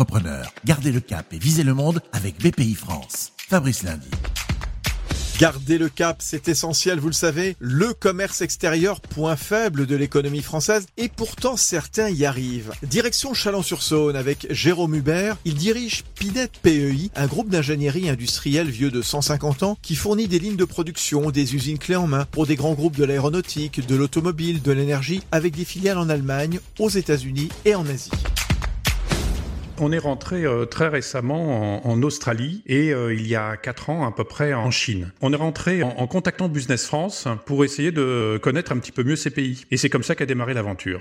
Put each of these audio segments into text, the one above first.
entrepreneurs, gardez le cap et visez le monde avec BPI France. Fabrice Lundi. Garder le cap, c'est essentiel, vous le savez. Le commerce extérieur, point faible de l'économie française, et pourtant certains y arrivent. Direction Chalon-sur-Saône avec Jérôme Hubert. Il dirige Pinette PEI, un groupe d'ingénierie industrielle vieux de 150 ans qui fournit des lignes de production, des usines clés en main pour des grands groupes de l'aéronautique, de l'automobile, de l'énergie, avec des filiales en Allemagne, aux États-Unis et en Asie on est rentré euh, très récemment en, Australie et euh, il y a quatre ans à peu près en Chine. On est rentré en, contactant Business France pour essayer de connaître un petit peu mieux ces pays. Et c'est comme ça qu'a démarré l'aventure.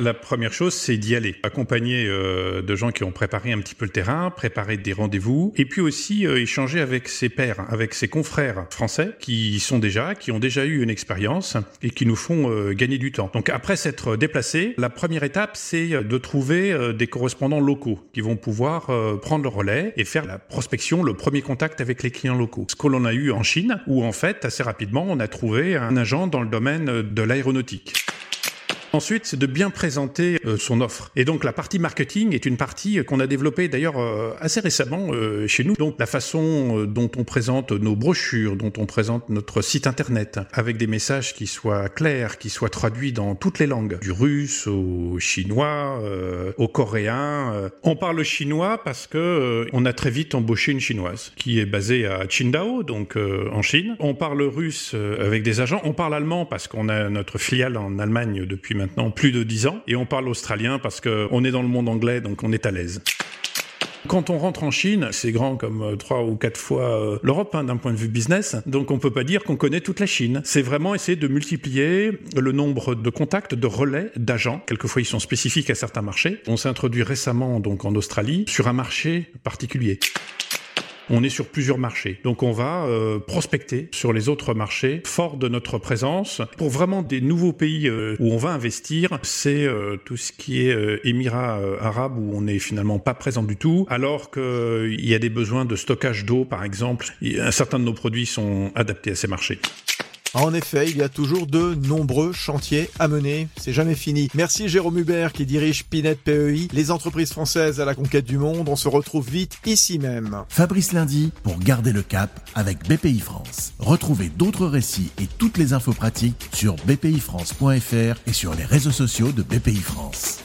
La première chose, c'est d'y aller, accompagné euh, de gens qui ont préparé un petit peu le terrain, préparé des rendez-vous, et puis aussi euh, échanger avec ses pairs, avec ses confrères français qui sont déjà, qui ont déjà eu une expérience et qui nous font euh, gagner du temps. Donc après s'être déplacé, la première étape, c'est de trouver des correspondants locaux qui vont pouvoir prendre le relais et faire la prospection, le premier contact avec les clients locaux. Ce que l'on a eu en Chine, où en fait, assez rapidement, on a trouvé un agent dans le domaine de l'aéronautique. Ensuite, c'est de bien présenter euh, son offre. Et donc la partie marketing est une partie qu'on a développée d'ailleurs euh, assez récemment euh, chez nous. Donc la façon dont on présente nos brochures, dont on présente notre site internet, avec des messages qui soient clairs, qui soient traduits dans toutes les langues, du russe au chinois, au coréen. On parle chinois parce que on a très vite embauché une chinoise qui est basée à Qingdao, donc en Chine. On parle russe avec des agents. On parle allemand parce qu'on a notre filiale en Allemagne depuis maintenant maintenant plus de 10 ans. Et on parle australien parce qu'on est dans le monde anglais, donc on est à l'aise. Quand on rentre en Chine, c'est grand comme euh, trois ou quatre fois euh, l'Europe hein, d'un point de vue business, donc on peut pas dire qu'on connaît toute la Chine. C'est vraiment essayer de multiplier le nombre de contacts, de relais, d'agents. Quelquefois ils sont spécifiques à certains marchés. On s'est introduit récemment donc en Australie sur un marché particulier. On est sur plusieurs marchés. Donc on va euh, prospecter sur les autres marchés, fort de notre présence. Pour vraiment des nouveaux pays euh, où on va investir, c'est euh, tout ce qui est Émirats arabes où on n'est finalement pas présent du tout, alors qu'il y a des besoins de stockage d'eau par exemple. un certain de nos produits sont adaptés à ces marchés. En effet, il y a toujours de nombreux chantiers à mener. C'est jamais fini. Merci Jérôme Hubert qui dirige Pinette PEI, les entreprises françaises à la conquête du monde. On se retrouve vite ici même. Fabrice Lundi pour garder le cap avec BPI France. Retrouvez d'autres récits et toutes les infos pratiques sur bpifrance.fr et sur les réseaux sociaux de BPI France.